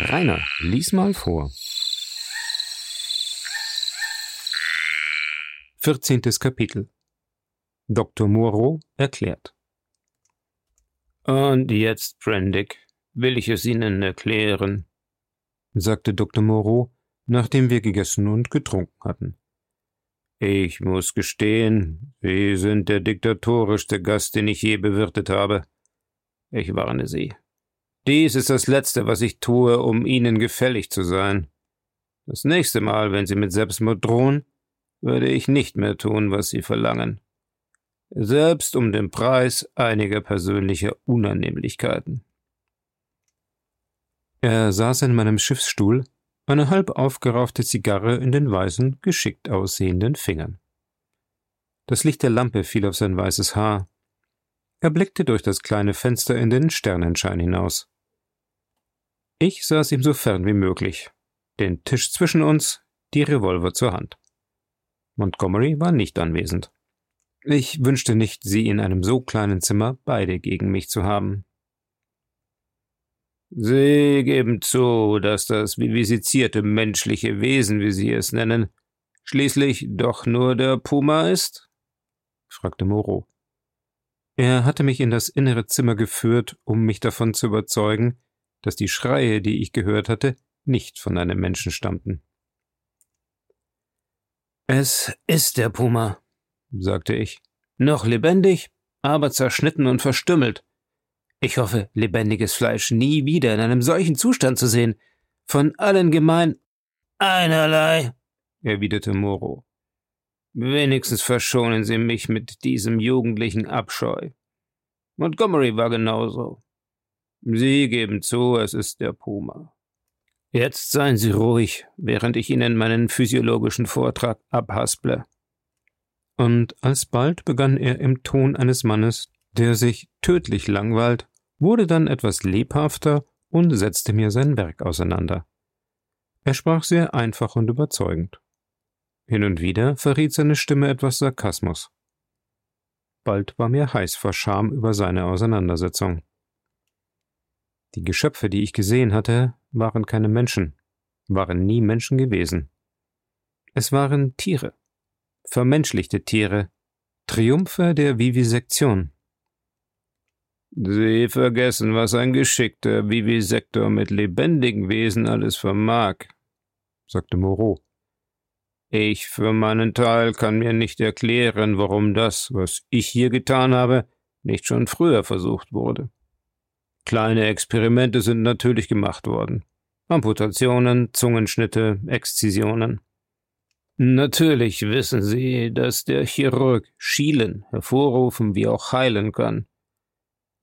Rainer, lies mal vor. 14. Kapitel Dr. Moreau erklärt. Und jetzt, Prendick, will ich es Ihnen erklären, sagte Dr. Moreau, nachdem wir gegessen und getrunken hatten. Ich muss gestehen, Sie sind der diktatorischste Gast, den ich je bewirtet habe. Ich warne Sie. Dies ist das Letzte, was ich tue, um Ihnen gefällig zu sein. Das nächste Mal, wenn Sie mit Selbstmord drohen, würde ich nicht mehr tun, was Sie verlangen. Selbst um den Preis einiger persönlicher Unannehmlichkeiten. Er saß in meinem Schiffsstuhl, eine halb aufgeraufte Zigarre in den weißen, geschickt aussehenden Fingern. Das Licht der Lampe fiel auf sein weißes Haar. Er blickte durch das kleine Fenster in den Sternenschein hinaus. Ich saß ihm so fern wie möglich, den Tisch zwischen uns, die Revolver zur Hand. Montgomery war nicht anwesend. Ich wünschte nicht, sie in einem so kleinen Zimmer beide gegen mich zu haben. Sie geben zu, dass das vivisizierte menschliche Wesen, wie Sie es nennen, schließlich doch nur der Puma ist? fragte Moreau. Er hatte mich in das innere Zimmer geführt, um mich davon zu überzeugen, dass die Schreie, die ich gehört hatte, nicht von einem Menschen stammten. Es ist der Puma, sagte ich. Noch lebendig, aber zerschnitten und verstümmelt. Ich hoffe, lebendiges Fleisch nie wieder in einem solchen Zustand zu sehen. Von allen gemein. Einerlei, erwiderte Moro. Wenigstens verschonen Sie mich mit diesem jugendlichen Abscheu. Montgomery war genauso. Sie geben zu, es ist der Puma. Jetzt seien Sie ruhig, während ich Ihnen meinen physiologischen Vortrag abhasple. Und alsbald begann er im Ton eines Mannes, der sich tödlich langweilt, wurde dann etwas lebhafter und setzte mir sein Werk auseinander. Er sprach sehr einfach und überzeugend. Hin und wieder verriet seine Stimme etwas Sarkasmus. Bald war mir heiß vor Scham über seine Auseinandersetzung. Die Geschöpfe, die ich gesehen hatte, waren keine Menschen, waren nie Menschen gewesen. Es waren Tiere, vermenschlichte Tiere, Triumphe der Vivisektion. Sie vergessen, was ein geschickter Vivisektor mit lebendigen Wesen alles vermag, sagte Moreau. Ich für meinen Teil kann mir nicht erklären, warum das, was ich hier getan habe, nicht schon früher versucht wurde. Kleine Experimente sind natürlich gemacht worden. Amputationen, Zungenschnitte, Exzisionen. Natürlich wissen Sie, dass der Chirurg schielen, hervorrufen wie auch heilen kann.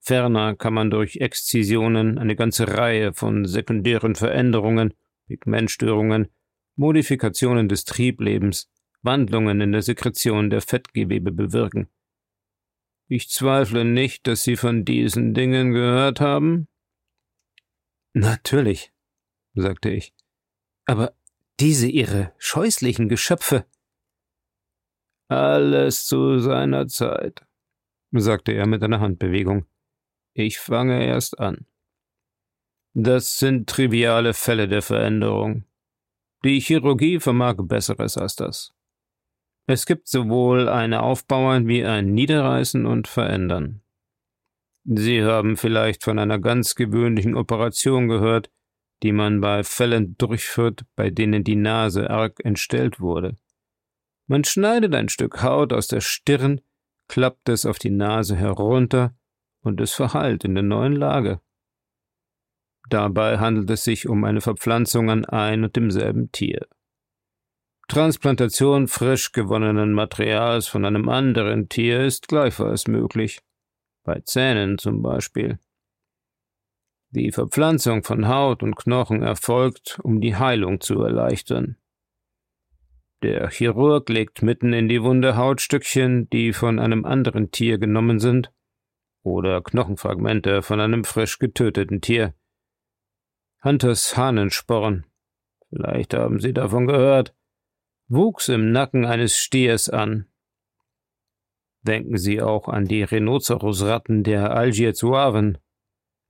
Ferner kann man durch Exzisionen eine ganze Reihe von sekundären Veränderungen, Pigmentstörungen, Modifikationen des Trieblebens, Wandlungen in der Sekretion der Fettgewebe bewirken. Ich zweifle nicht, dass Sie von diesen Dingen gehört haben. Natürlich, sagte ich. Aber diese Ihre scheußlichen Geschöpfe. Alles zu seiner Zeit, sagte er mit einer Handbewegung. Ich fange erst an. Das sind triviale Fälle der Veränderung. Die Chirurgie vermag Besseres als das. Es gibt sowohl ein Aufbauen wie ein Niederreißen und Verändern. Sie haben vielleicht von einer ganz gewöhnlichen Operation gehört, die man bei Fällen durchführt, bei denen die Nase arg entstellt wurde. Man schneidet ein Stück Haut aus der Stirn, klappt es auf die Nase herunter und es verheilt in der neuen Lage. Dabei handelt es sich um eine Verpflanzung an ein und demselben Tier. Transplantation frisch gewonnenen Materials von einem anderen Tier ist gleichfalls möglich, bei Zähnen zum Beispiel. Die Verpflanzung von Haut und Knochen erfolgt, um die Heilung zu erleichtern. Der Chirurg legt mitten in die Wunde Hautstückchen, die von einem anderen Tier genommen sind, oder Knochenfragmente von einem frisch getöteten Tier. Hunters Hahnensporn, vielleicht haben Sie davon gehört, wuchs im Nacken eines Stiers an. Denken Sie auch an die Rhinocerosratten der Algier-Zuaven.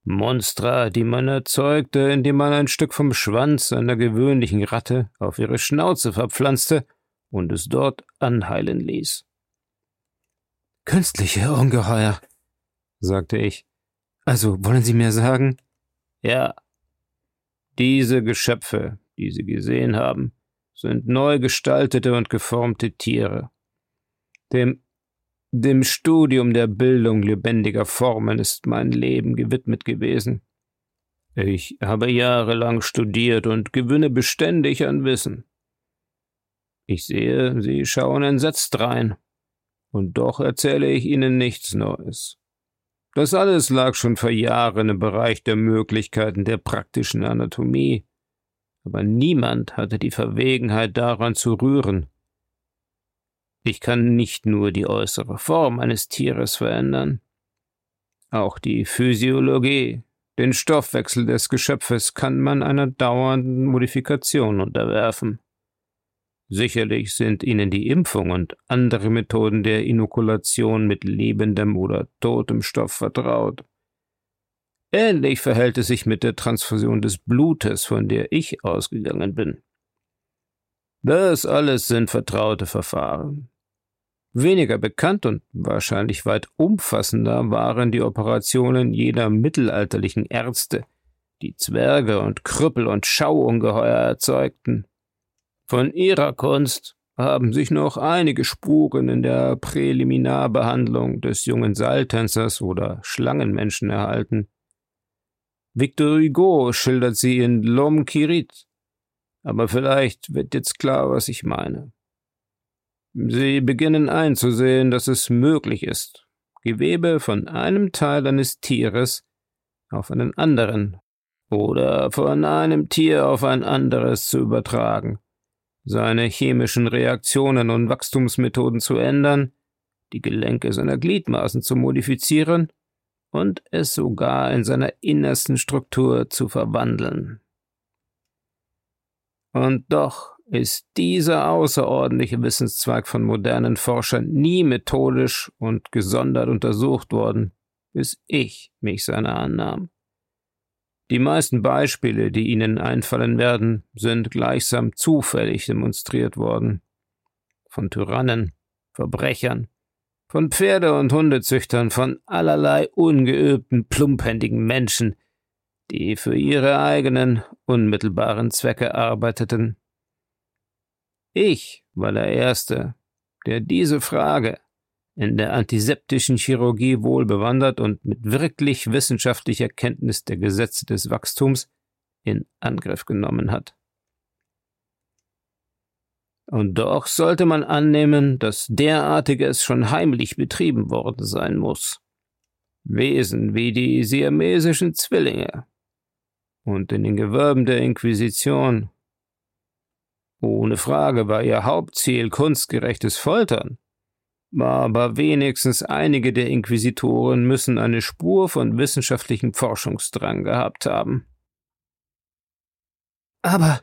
Monstra, die man erzeugte, indem man ein Stück vom Schwanz einer gewöhnlichen Ratte auf ihre Schnauze verpflanzte und es dort anheilen ließ. Künstliche Ungeheuer, sagte ich. Also wollen Sie mir sagen? Ja. Diese Geschöpfe, die Sie gesehen haben, sind neu gestaltete und geformte Tiere. Dem dem Studium der Bildung lebendiger Formen ist mein Leben gewidmet gewesen. Ich habe jahrelang studiert und gewinne beständig an Wissen. Ich sehe, Sie schauen entsetzt rein, und doch erzähle ich Ihnen nichts Neues. Das alles lag schon vor Jahren im Bereich der Möglichkeiten der praktischen Anatomie, aber niemand hatte die Verwegenheit daran zu rühren, ich kann nicht nur die äußere Form eines Tieres verändern. Auch die Physiologie, den Stoffwechsel des Geschöpfes kann man einer dauernden Modifikation unterwerfen. Sicherlich sind Ihnen die Impfung und andere Methoden der Inokulation mit lebendem oder totem Stoff vertraut. Ähnlich verhält es sich mit der Transfusion des Blutes, von der ich ausgegangen bin. Das alles sind vertraute Verfahren. Weniger bekannt und wahrscheinlich weit umfassender waren die Operationen jener mittelalterlichen Ärzte, die Zwerge und Krüppel und Schauungeheuer erzeugten. Von ihrer Kunst haben sich noch einige Spuren in der Präliminarbehandlung des jungen Seiltänzers oder Schlangenmenschen erhalten. Victor Hugo schildert sie in L'Homme Kirit. Aber vielleicht wird jetzt klar, was ich meine. Sie beginnen einzusehen, dass es möglich ist, Gewebe von einem Teil eines Tieres auf einen anderen oder von einem Tier auf ein anderes zu übertragen, seine chemischen Reaktionen und Wachstumsmethoden zu ändern, die Gelenke seiner Gliedmaßen zu modifizieren und es sogar in seiner innersten Struktur zu verwandeln. Und doch ist dieser außerordentliche Wissenszweig von modernen Forschern nie methodisch und gesondert untersucht worden, bis ich mich seiner annahm. Die meisten Beispiele, die Ihnen einfallen werden, sind gleichsam zufällig demonstriert worden. Von Tyrannen, Verbrechern, von Pferde- und Hundezüchtern, von allerlei ungeübten, plumphändigen Menschen, die für ihre eigenen, unmittelbaren Zwecke arbeiteten ich war der Erste, der diese Frage in der antiseptischen Chirurgie wohl bewandert und mit wirklich wissenschaftlicher Kenntnis der Gesetze des Wachstums in Angriff genommen hat. Und doch sollte man annehmen, dass derartiges schon heimlich betrieben worden sein muss. Wesen wie die siamesischen Zwillinge und in den Gewölben der Inquisition ohne Frage war ihr Hauptziel kunstgerechtes Foltern. Aber wenigstens einige der Inquisitoren müssen eine Spur von wissenschaftlichem Forschungsdrang gehabt haben. Aber,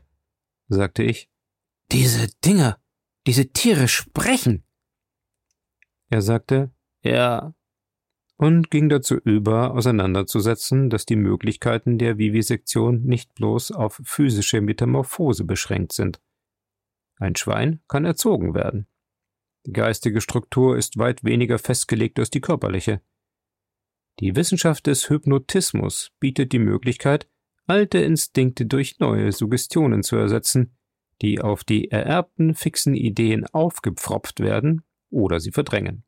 sagte ich, diese Dinger, diese Tiere sprechen. Er sagte, ja, und ging dazu über, auseinanderzusetzen, dass die Möglichkeiten der Vivisektion nicht bloß auf physische Metamorphose beschränkt sind. Ein Schwein kann erzogen werden. Die geistige Struktur ist weit weniger festgelegt als die körperliche. Die Wissenschaft des Hypnotismus bietet die Möglichkeit, alte Instinkte durch neue Suggestionen zu ersetzen, die auf die ererbten fixen Ideen aufgepfropft werden oder sie verdrängen.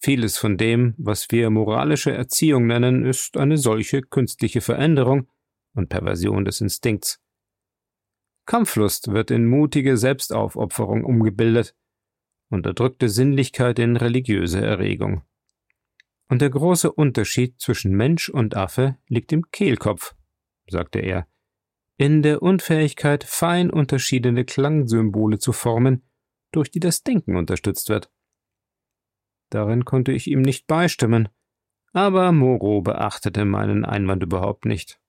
Vieles von dem, was wir moralische Erziehung nennen, ist eine solche künstliche Veränderung und Perversion des Instinkts. Kampflust wird in mutige Selbstaufopferung umgebildet, unterdrückte Sinnlichkeit in religiöse Erregung. Und der große Unterschied zwischen Mensch und Affe liegt im Kehlkopf, sagte er, in der Unfähigkeit, fein unterschiedene Klangsymbole zu formen, durch die das Denken unterstützt wird. Darin konnte ich ihm nicht beistimmen, aber Moreau beachtete meinen Einwand überhaupt nicht.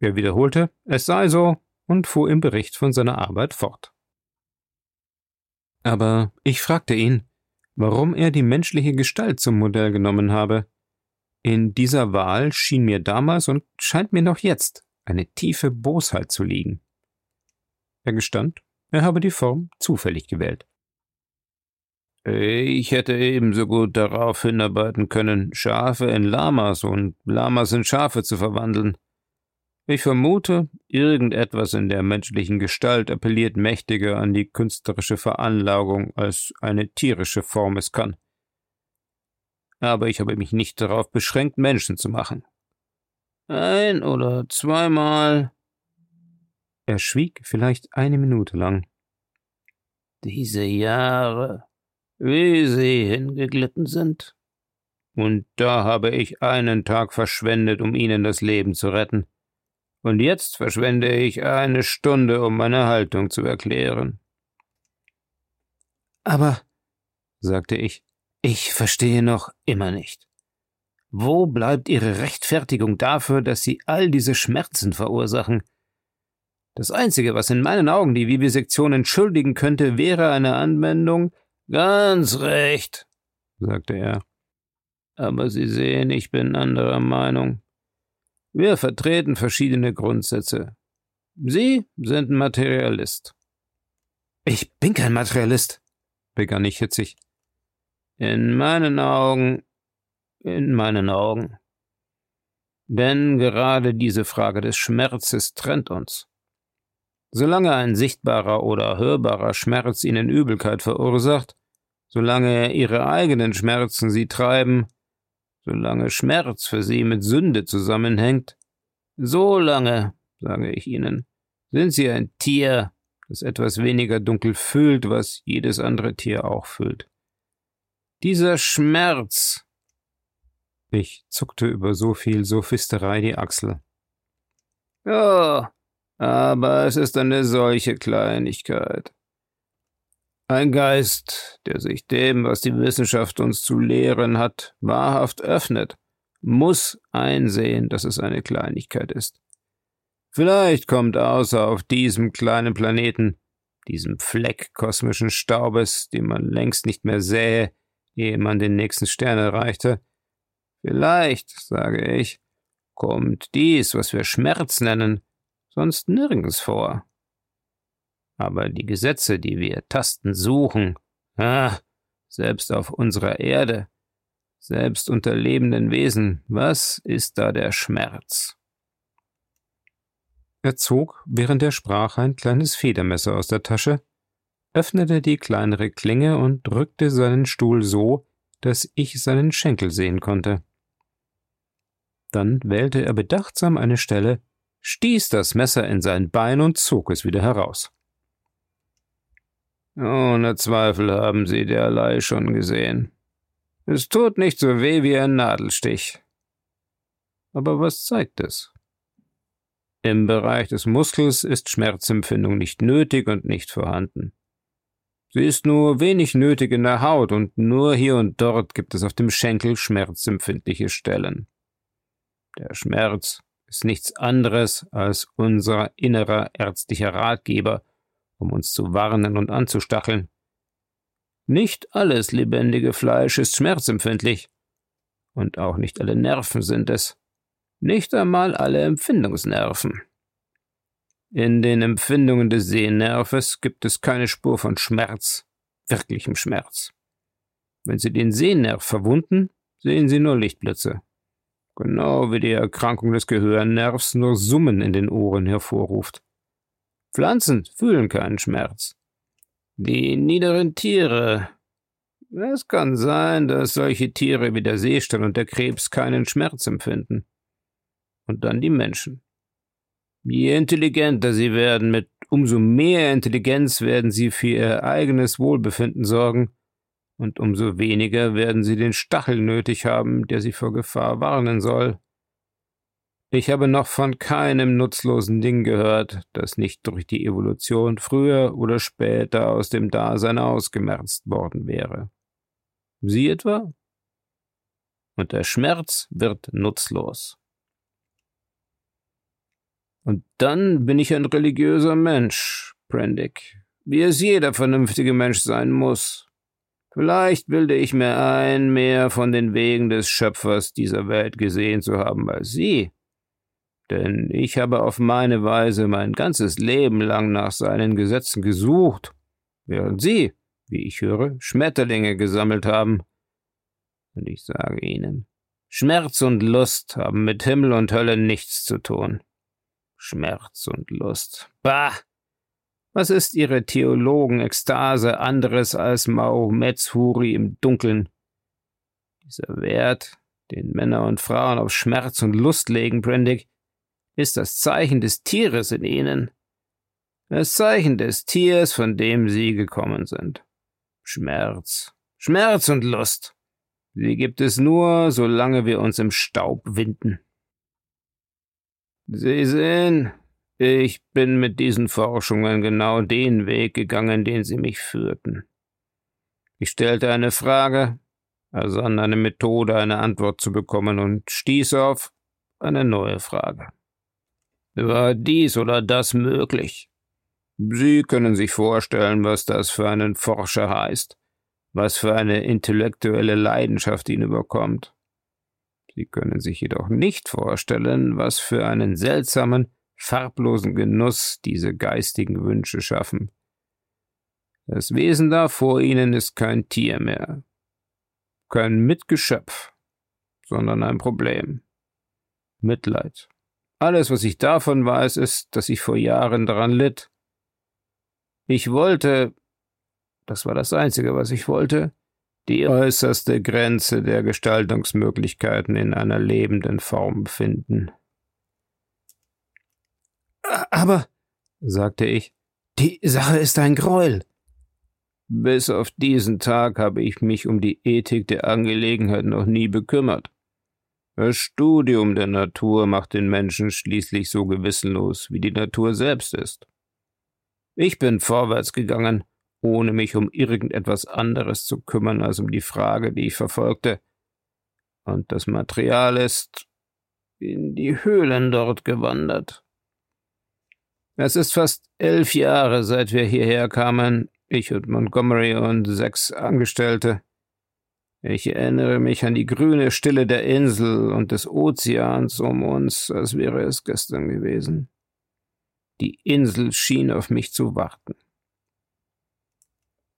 Er wiederholte, es sei so, und fuhr im Bericht von seiner Arbeit fort. Aber ich fragte ihn, warum er die menschliche Gestalt zum Modell genommen habe. In dieser Wahl schien mir damals und scheint mir noch jetzt eine tiefe Bosheit zu liegen. Er gestand, er habe die Form zufällig gewählt. Ich hätte ebenso gut darauf hinarbeiten können, Schafe in Lamas und Lamas in Schafe zu verwandeln. Ich vermute, irgendetwas in der menschlichen Gestalt appelliert mächtiger an die künstlerische Veranlagung, als eine tierische Form es kann. Aber ich habe mich nicht darauf beschränkt, Menschen zu machen. Ein oder zweimal. Er schwieg vielleicht eine Minute lang. Diese Jahre, wie sie hingeglitten sind. Und da habe ich einen Tag verschwendet, um ihnen das Leben zu retten. Und jetzt verschwende ich eine Stunde, um meine Haltung zu erklären. Aber, sagte ich, ich verstehe noch immer nicht. Wo bleibt Ihre Rechtfertigung dafür, dass Sie all diese Schmerzen verursachen? Das Einzige, was in meinen Augen die Vivisektion entschuldigen könnte, wäre eine Anwendung Ganz recht, sagte er. Aber Sie sehen, ich bin anderer Meinung. Wir vertreten verschiedene Grundsätze. Sie sind Materialist. Ich bin kein Materialist, begann ich hitzig. In meinen Augen, in meinen Augen. Denn gerade diese Frage des Schmerzes trennt uns. Solange ein sichtbarer oder hörbarer Schmerz ihnen Übelkeit verursacht, solange ihre eigenen Schmerzen sie treiben, solange Schmerz für sie mit Sünde zusammenhängt, so lange, sage ich ihnen, sind sie ein Tier, das etwas weniger dunkel fühlt, was jedes andere Tier auch fühlt. Dieser Schmerz. Ich zuckte über so viel Sophisterei die Achsel. Oh, aber es ist eine solche Kleinigkeit. Ein Geist, der sich dem, was die Wissenschaft uns zu lehren hat, wahrhaft öffnet, muss einsehen, dass es eine Kleinigkeit ist. Vielleicht kommt außer auf diesem kleinen Planeten, diesem Fleck kosmischen Staubes, den man längst nicht mehr sähe, ehe man den nächsten Stern erreichte, vielleicht, sage ich, kommt dies, was wir Schmerz nennen, sonst nirgends vor. Aber die Gesetze, die wir tasten suchen, ah, selbst auf unserer Erde, selbst unter lebenden Wesen, was ist da der Schmerz? Er zog, während er sprach, ein kleines Federmesser aus der Tasche, öffnete die kleinere Klinge und drückte seinen Stuhl so, dass ich seinen Schenkel sehen konnte. Dann wählte er bedachtsam eine Stelle, stieß das Messer in sein Bein und zog es wieder heraus. Ohne Zweifel haben Sie derlei schon gesehen. Es tut nicht so weh wie ein Nadelstich. Aber was zeigt es? Im Bereich des Muskels ist Schmerzempfindung nicht nötig und nicht vorhanden. Sie ist nur wenig nötig in der Haut und nur hier und dort gibt es auf dem Schenkel schmerzempfindliche Stellen. Der Schmerz ist nichts anderes als unser innerer ärztlicher Ratgeber, um uns zu warnen und anzustacheln. Nicht alles lebendige Fleisch ist schmerzempfindlich. Und auch nicht alle Nerven sind es. Nicht einmal alle Empfindungsnerven. In den Empfindungen des Sehnerves gibt es keine Spur von Schmerz, wirklichem Schmerz. Wenn Sie den Sehnerv verwunden, sehen Sie nur Lichtblitze. Genau wie die Erkrankung des Gehörnervs nur Summen in den Ohren hervorruft. Pflanzen fühlen keinen Schmerz. Die niederen Tiere. Es kann sein, dass solche Tiere wie der Seestern und der Krebs keinen Schmerz empfinden. Und dann die Menschen. Je intelligenter sie werden, mit umso mehr Intelligenz werden sie für ihr eigenes Wohlbefinden sorgen, und umso weniger werden sie den Stachel nötig haben, der sie vor Gefahr warnen soll. Ich habe noch von keinem nutzlosen Ding gehört, das nicht durch die Evolution früher oder später aus dem Dasein ausgemerzt worden wäre. Sie etwa? Und der Schmerz wird nutzlos. Und dann bin ich ein religiöser Mensch, Prendick, wie es jeder vernünftige Mensch sein muss. Vielleicht bilde ich mir ein, mehr von den Wegen des Schöpfers dieser Welt gesehen zu haben als Sie. Denn ich habe auf meine Weise mein ganzes Leben lang nach seinen Gesetzen gesucht, während Sie, wie ich höre, Schmetterlinge gesammelt haben. Und ich sage Ihnen, Schmerz und Lust haben mit Himmel und Hölle nichts zu tun. Schmerz und Lust. Bah! Was ist Ihre Theologen-Ekstase anderes als Mahomets Huri im Dunkeln? Dieser Wert, den Männer und Frauen auf Schmerz und Lust legen, Brendig, ist das Zeichen des Tieres in ihnen. Das Zeichen des Tiers, von dem sie gekommen sind. Schmerz. Schmerz und Lust. Sie gibt es nur, solange wir uns im Staub winden. Sie sehen, ich bin mit diesen Forschungen genau den Weg gegangen, den sie mich führten. Ich stellte eine Frage, ersann eine Methode, eine Antwort zu bekommen und stieß auf eine neue Frage. War dies oder das möglich? Sie können sich vorstellen, was das für einen Forscher heißt, was für eine intellektuelle Leidenschaft ihn überkommt. Sie können sich jedoch nicht vorstellen, was für einen seltsamen, farblosen Genuss diese geistigen Wünsche schaffen. Das Wesen da vor ihnen ist kein Tier mehr, kein Mitgeschöpf, sondern ein Problem. Mitleid. Alles, was ich davon weiß, ist, dass ich vor Jahren daran litt. Ich wollte, das war das Einzige, was ich wollte, die äußerste Grenze der Gestaltungsmöglichkeiten in einer lebenden Form finden. Aber, sagte ich, die Sache ist ein Gräuel. Bis auf diesen Tag habe ich mich um die Ethik der Angelegenheit noch nie bekümmert. Das Studium der Natur macht den Menschen schließlich so gewissenlos, wie die Natur selbst ist. Ich bin vorwärts gegangen, ohne mich um irgendetwas anderes zu kümmern als um die Frage, die ich verfolgte. Und das Material ist in die Höhlen dort gewandert. Es ist fast elf Jahre, seit wir hierher kamen, ich und Montgomery und sechs Angestellte. Ich erinnere mich an die grüne Stille der Insel und des Ozeans um uns, als wäre es gestern gewesen. Die Insel schien auf mich zu warten.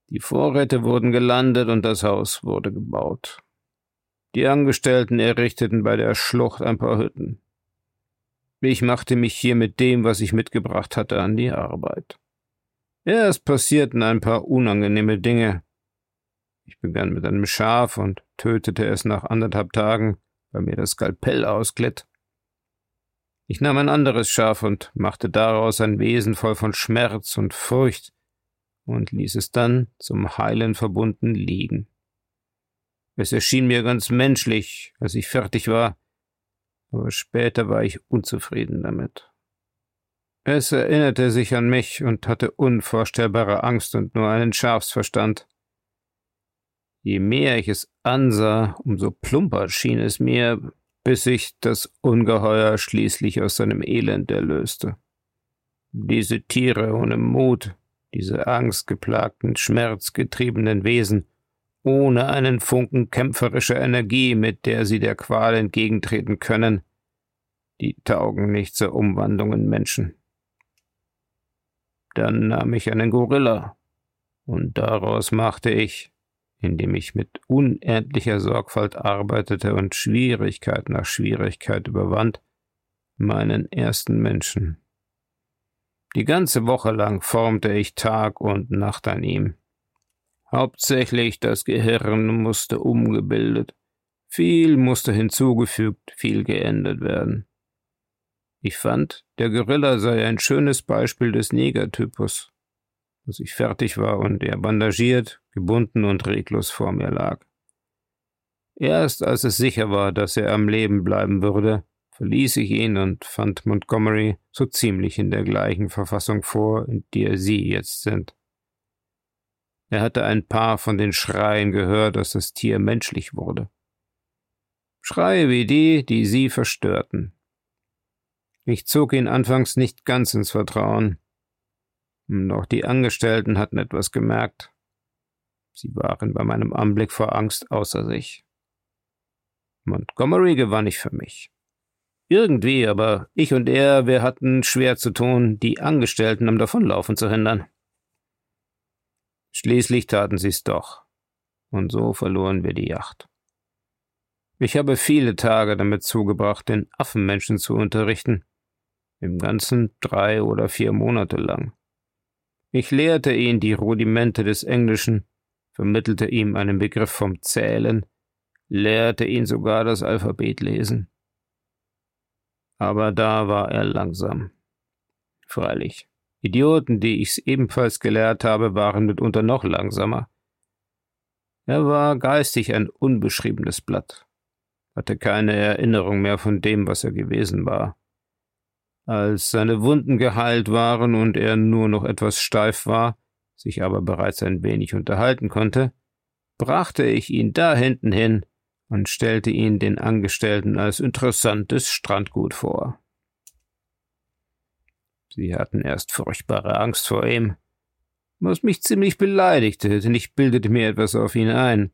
Die Vorräte wurden gelandet und das Haus wurde gebaut. Die Angestellten errichteten bei der Schlucht ein paar Hütten. Ich machte mich hier mit dem, was ich mitgebracht hatte, an die Arbeit. Es passierten ein paar unangenehme Dinge. Ich begann mit einem Schaf und tötete es nach anderthalb Tagen, weil mir das Skalpell ausglitt. Ich nahm ein anderes Schaf und machte daraus ein Wesen voll von Schmerz und Furcht und ließ es dann zum Heilen verbunden liegen. Es erschien mir ganz menschlich, als ich fertig war, aber später war ich unzufrieden damit. Es erinnerte sich an mich und hatte unvorstellbare Angst und nur einen Schafsverstand. Je mehr ich es ansah, umso plumper schien es mir, bis sich das Ungeheuer schließlich aus seinem Elend erlöste. Diese Tiere ohne Mut, diese angstgeplagten, schmerzgetriebenen Wesen, ohne einen Funken kämpferischer Energie, mit der sie der Qual entgegentreten können, die taugen nicht zur Umwandlung in Menschen. Dann nahm ich einen Gorilla, und daraus machte ich, indem ich mit unendlicher Sorgfalt arbeitete und Schwierigkeit nach Schwierigkeit überwand, meinen ersten Menschen. Die ganze Woche lang formte ich Tag und Nacht an ihm. Hauptsächlich das Gehirn musste umgebildet, viel musste hinzugefügt, viel geändert werden. Ich fand, der Gorilla sei ein schönes Beispiel des Negertypus. Als ich fertig war und er bandagiert, gebunden und reglos vor mir lag. Erst als es sicher war, dass er am Leben bleiben würde, verließ ich ihn und fand Montgomery so ziemlich in der gleichen Verfassung vor, in der Sie jetzt sind. Er hatte ein paar von den Schreien gehört, dass das Tier menschlich wurde. Schreie wie die, die sie verstörten. Ich zog ihn anfangs nicht ganz ins Vertrauen. Doch die Angestellten hatten etwas gemerkt. Sie waren bei meinem Anblick vor Angst außer sich. Montgomery gewann ich für mich. Irgendwie, aber ich und er, wir hatten schwer zu tun, die Angestellten am Davonlaufen zu hindern. Schließlich taten sie's doch, und so verloren wir die Yacht. Ich habe viele Tage damit zugebracht, den Affenmenschen zu unterrichten, im Ganzen drei oder vier Monate lang. Ich lehrte ihn die Rudimente des Englischen, vermittelte ihm einen Begriff vom Zählen, lehrte ihn sogar das Alphabet lesen. Aber da war er langsam. Freilich, Idioten, die ich's ebenfalls gelehrt habe, waren mitunter noch langsamer. Er war geistig ein unbeschriebenes Blatt, hatte keine Erinnerung mehr von dem, was er gewesen war. Als seine Wunden geheilt waren und er nur noch etwas steif war, sich aber bereits ein wenig unterhalten konnte, brachte ich ihn da hinten hin, und stellte ihn den Angestellten als interessantes Strandgut vor. Sie hatten erst furchtbare Angst vor ihm, was mich ziemlich beleidigte, denn ich bildete mir etwas auf ihn ein.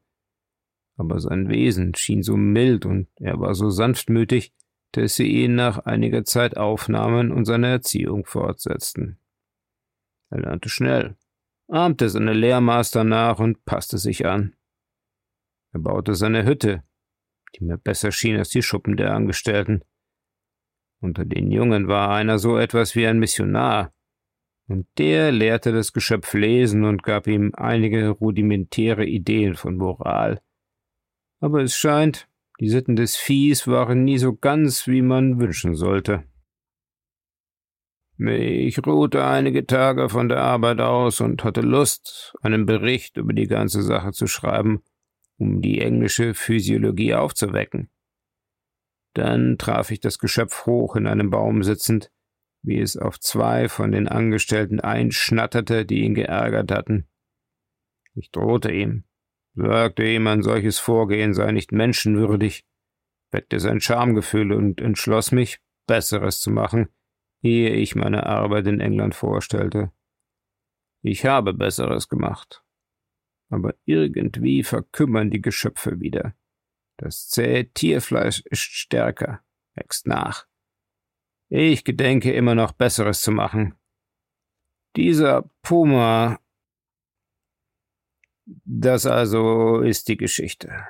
Aber sein Wesen schien so mild und er war so sanftmütig, dass sie ihn nach einiger Zeit aufnahmen und seine Erziehung fortsetzten. Er lernte schnell, ahmte seine Lehrmaster nach und passte sich an. Er baute seine Hütte, die mir besser schien als die Schuppen der Angestellten. Unter den Jungen war einer so etwas wie ein Missionar, und der lehrte das Geschöpf lesen und gab ihm einige rudimentäre Ideen von Moral. Aber es scheint, die Sitten des Viehs waren nie so ganz, wie man wünschen sollte. Ich ruhte einige Tage von der Arbeit aus und hatte Lust, einen Bericht über die ganze Sache zu schreiben um die englische Physiologie aufzuwecken. Dann traf ich das Geschöpf hoch in einem Baum sitzend, wie es auf zwei von den Angestellten einschnatterte, die ihn geärgert hatten. Ich drohte ihm, sagte ihm, ein solches Vorgehen sei nicht menschenwürdig, weckte sein Schamgefühl und entschloss mich, Besseres zu machen, ehe ich meine Arbeit in England vorstellte. Ich habe Besseres gemacht aber irgendwie verkümmern die Geschöpfe wieder. Das zähe Tierfleisch ist stärker, wächst nach. Ich gedenke immer noch Besseres zu machen. Dieser Puma. Das also ist die Geschichte.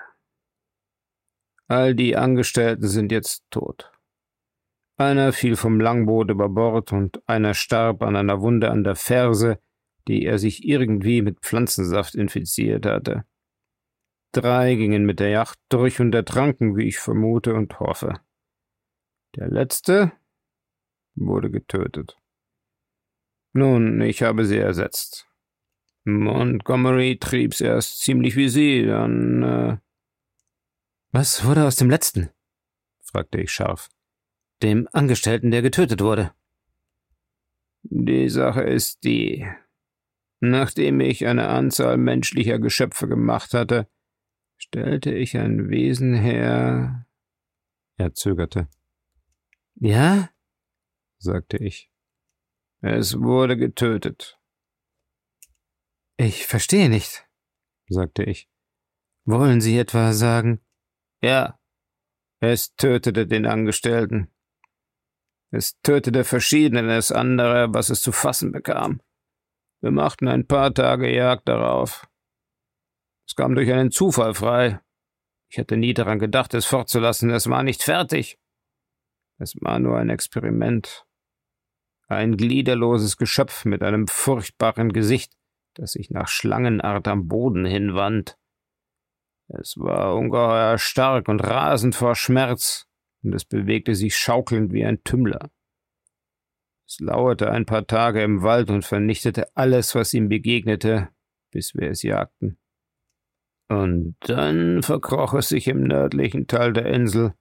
All die Angestellten sind jetzt tot. Einer fiel vom Langboot über Bord und einer starb an einer Wunde an der Ferse, die er sich irgendwie mit Pflanzensaft infiziert hatte. Drei gingen mit der Yacht durch und ertranken, wie ich vermute und hoffe. Der letzte wurde getötet. Nun, ich habe sie ersetzt. Montgomery trieb's erst ziemlich wie sie, dann. Äh Was wurde aus dem letzten? fragte ich scharf. Dem Angestellten, der getötet wurde. Die Sache ist die, Nachdem ich eine Anzahl menschlicher Geschöpfe gemacht hatte, stellte ich ein Wesen her. Er zögerte. Ja? sagte ich. Es wurde getötet. Ich verstehe nicht, sagte ich. Wollen Sie etwa sagen? Ja, es tötete den Angestellten. Es tötete verschiedenes andere, was es zu fassen bekam. Wir machten ein paar Tage Jagd darauf. Es kam durch einen Zufall frei. Ich hätte nie daran gedacht, es fortzulassen. Es war nicht fertig. Es war nur ein Experiment. Ein gliederloses Geschöpf mit einem furchtbaren Gesicht, das sich nach Schlangenart am Boden hinwand. Es war ungeheuer stark und rasend vor Schmerz, und es bewegte sich schaukelnd wie ein Tümmler. Es lauerte ein paar Tage im Wald und vernichtete alles, was ihm begegnete, bis wir es jagten. Und dann verkroch es sich im nördlichen Teil der Insel,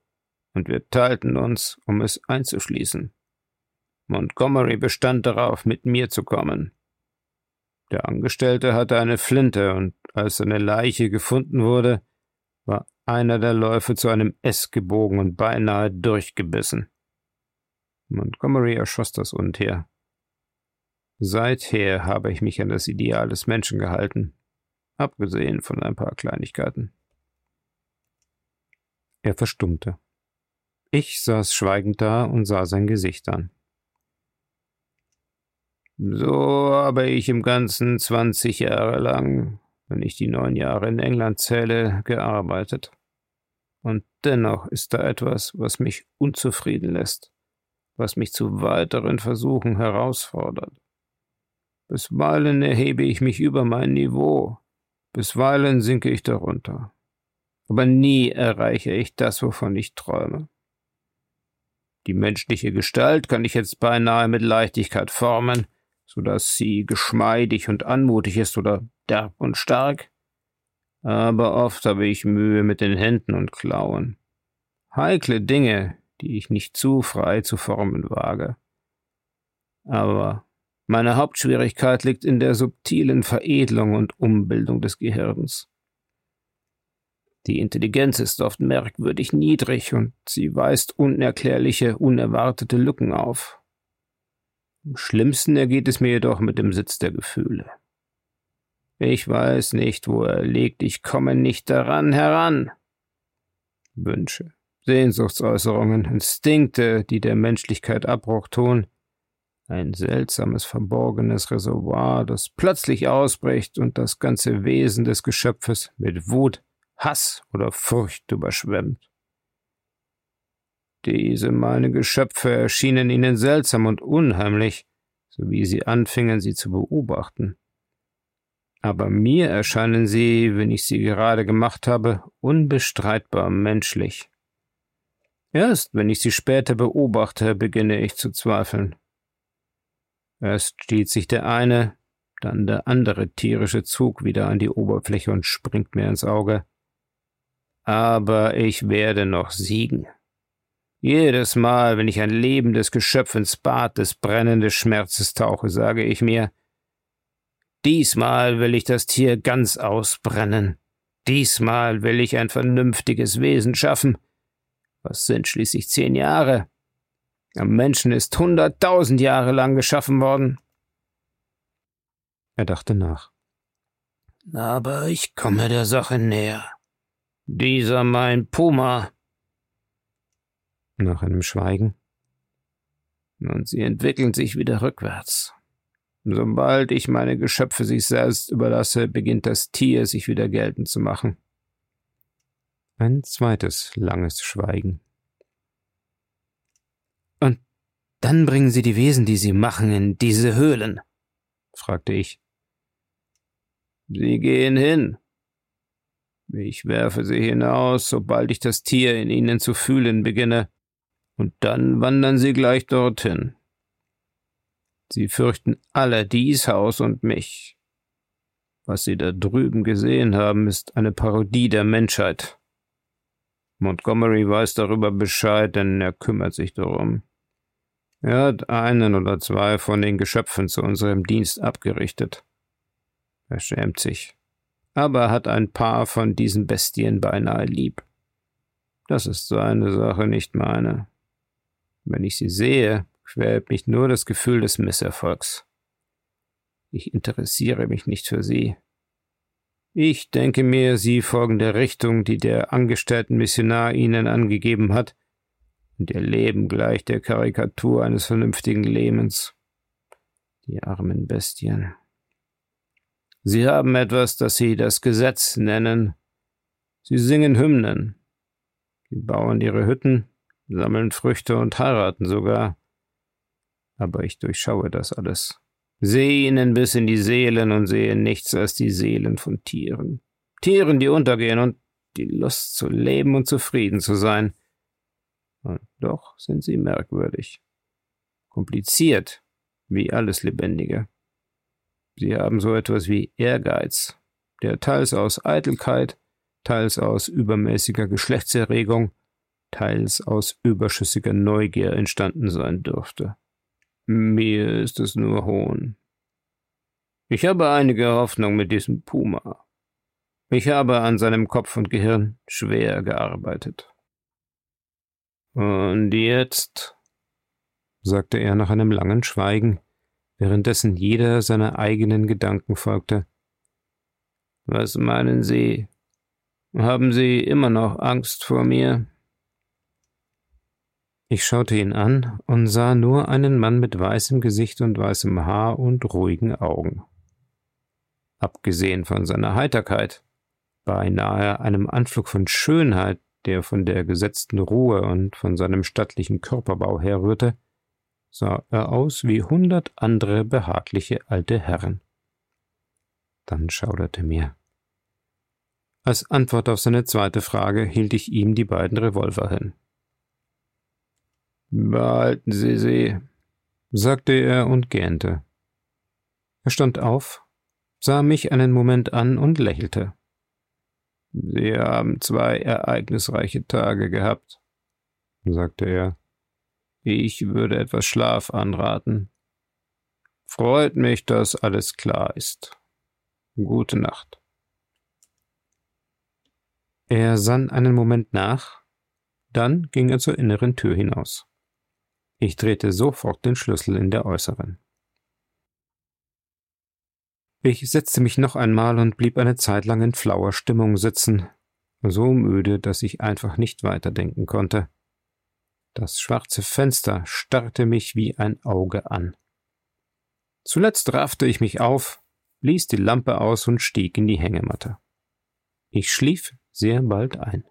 und wir teilten uns, um es einzuschließen. Montgomery bestand darauf, mit mir zu kommen. Der Angestellte hatte eine Flinte, und als seine Leiche gefunden wurde, war einer der Läufe zu einem S gebogen und beinahe durchgebissen. Montgomery erschoss das Untier. Seither habe ich mich an das Ideal des Menschen gehalten. Abgesehen von ein paar Kleinigkeiten. Er verstummte. Ich saß schweigend da und sah sein Gesicht an. So habe ich im Ganzen zwanzig Jahre lang, wenn ich die neun Jahre in England zähle, gearbeitet. Und dennoch ist da etwas, was mich unzufrieden lässt, was mich zu weiteren Versuchen herausfordert. Bisweilen erhebe ich mich über mein Niveau, bisweilen sinke ich darunter. Aber nie erreiche ich das, wovon ich träume. Die menschliche Gestalt kann ich jetzt beinahe mit Leichtigkeit formen, so dass sie geschmeidig und anmutig ist oder derb und stark. Aber oft habe ich Mühe mit den Händen und Klauen. Heikle Dinge, die ich nicht zu frei zu formen wage. Aber meine Hauptschwierigkeit liegt in der subtilen Veredelung und Umbildung des Gehirns. Die Intelligenz ist oft merkwürdig niedrig und sie weist unerklärliche, unerwartete Lücken auf. Am schlimmsten ergeht es mir jedoch mit dem Sitz der Gefühle. Ich weiß nicht, wo er liegt, ich komme nicht daran heran. Wünsche, Sehnsuchtsäußerungen, Instinkte, die der Menschlichkeit Abbruch tun, ein seltsames, verborgenes Reservoir, das plötzlich ausbricht und das ganze Wesen des Geschöpfes mit Wut, Hass oder Furcht überschwemmt. Diese meine Geschöpfe erschienen ihnen seltsam und unheimlich, so wie sie anfingen, sie zu beobachten. Aber mir erscheinen sie, wenn ich sie gerade gemacht habe, unbestreitbar menschlich. Erst wenn ich sie später beobachte, beginne ich zu zweifeln. Erst stiehlt sich der eine, dann der andere tierische Zug wieder an die Oberfläche und springt mir ins Auge. Aber ich werde noch siegen. Jedes Mal, wenn ich ein lebendes Geschöpf ins Bad des brennenden Schmerzes tauche, sage ich mir, diesmal will ich das Tier ganz ausbrennen. Diesmal will ich ein vernünftiges Wesen schaffen. Was sind schließlich zehn Jahre? Am Menschen ist hunderttausend Jahre lang geschaffen worden. Er dachte nach. Aber ich komme der Sache näher. Dieser mein Puma. Nach einem Schweigen. Und sie entwickeln sich wieder rückwärts. Sobald ich meine Geschöpfe sich selbst überlasse, beginnt das Tier sich wieder geltend zu machen. Ein zweites langes Schweigen. Dann bringen Sie die Wesen, die Sie machen, in diese Höhlen? fragte ich. Sie gehen hin. Ich werfe sie hinaus, sobald ich das Tier in ihnen zu fühlen beginne, und dann wandern sie gleich dorthin. Sie fürchten alle dies Haus und mich. Was Sie da drüben gesehen haben, ist eine Parodie der Menschheit. Montgomery weiß darüber Bescheid, denn er kümmert sich darum. Er hat einen oder zwei von den Geschöpfen zu unserem Dienst abgerichtet. Er schämt sich, aber hat ein paar von diesen Bestien beinahe lieb. Das ist seine Sache, nicht meine. Wenn ich sie sehe, quält mich nur das Gefühl des Misserfolgs. Ich interessiere mich nicht für sie. Ich denke mir, sie folgen der Richtung, die der angestellten Missionar ihnen angegeben hat, und ihr Leben gleicht der Karikatur eines vernünftigen Lehmens. Die armen Bestien. Sie haben etwas, das sie das Gesetz nennen. Sie singen Hymnen. Sie bauen ihre Hütten, sammeln Früchte und heiraten sogar. Aber ich durchschaue das alles. Sehe ihnen bis in die Seelen und sehe nichts als die Seelen von Tieren. Tieren, die untergehen und die Lust zu leben und zufrieden zu sein. Doch sind sie merkwürdig. Kompliziert, wie alles Lebendige. Sie haben so etwas wie Ehrgeiz, der teils aus Eitelkeit, teils aus übermäßiger Geschlechtserregung, teils aus überschüssiger Neugier entstanden sein dürfte. Mir ist es nur Hohn. Ich habe einige Hoffnung mit diesem Puma. Ich habe an seinem Kopf und Gehirn schwer gearbeitet. Und jetzt? sagte er nach einem langen Schweigen, währenddessen jeder seiner eigenen Gedanken folgte. Was meinen Sie? Haben Sie immer noch Angst vor mir? Ich schaute ihn an und sah nur einen Mann mit weißem Gesicht und weißem Haar und ruhigen Augen. Abgesehen von seiner Heiterkeit, beinahe einem Anflug von Schönheit, der von der gesetzten Ruhe und von seinem stattlichen Körperbau herrührte, sah er aus wie hundert andere behagliche alte Herren. Dann schauderte mir. Als Antwort auf seine zweite Frage hielt ich ihm die beiden Revolver hin. Behalten Sie sie, sagte er und gähnte. Er stand auf, sah mich einen Moment an und lächelte. Sie haben zwei ereignisreiche Tage gehabt, sagte er. Ich würde etwas Schlaf anraten. Freut mich, dass alles klar ist. Gute Nacht. Er sann einen Moment nach, dann ging er zur inneren Tür hinaus. Ich drehte sofort den Schlüssel in der äußeren. Ich setzte mich noch einmal und blieb eine Zeit lang in flauer Stimmung sitzen, so müde, dass ich einfach nicht weiterdenken konnte. Das schwarze Fenster starrte mich wie ein Auge an. Zuletzt raffte ich mich auf, ließ die Lampe aus und stieg in die Hängematte. Ich schlief sehr bald ein.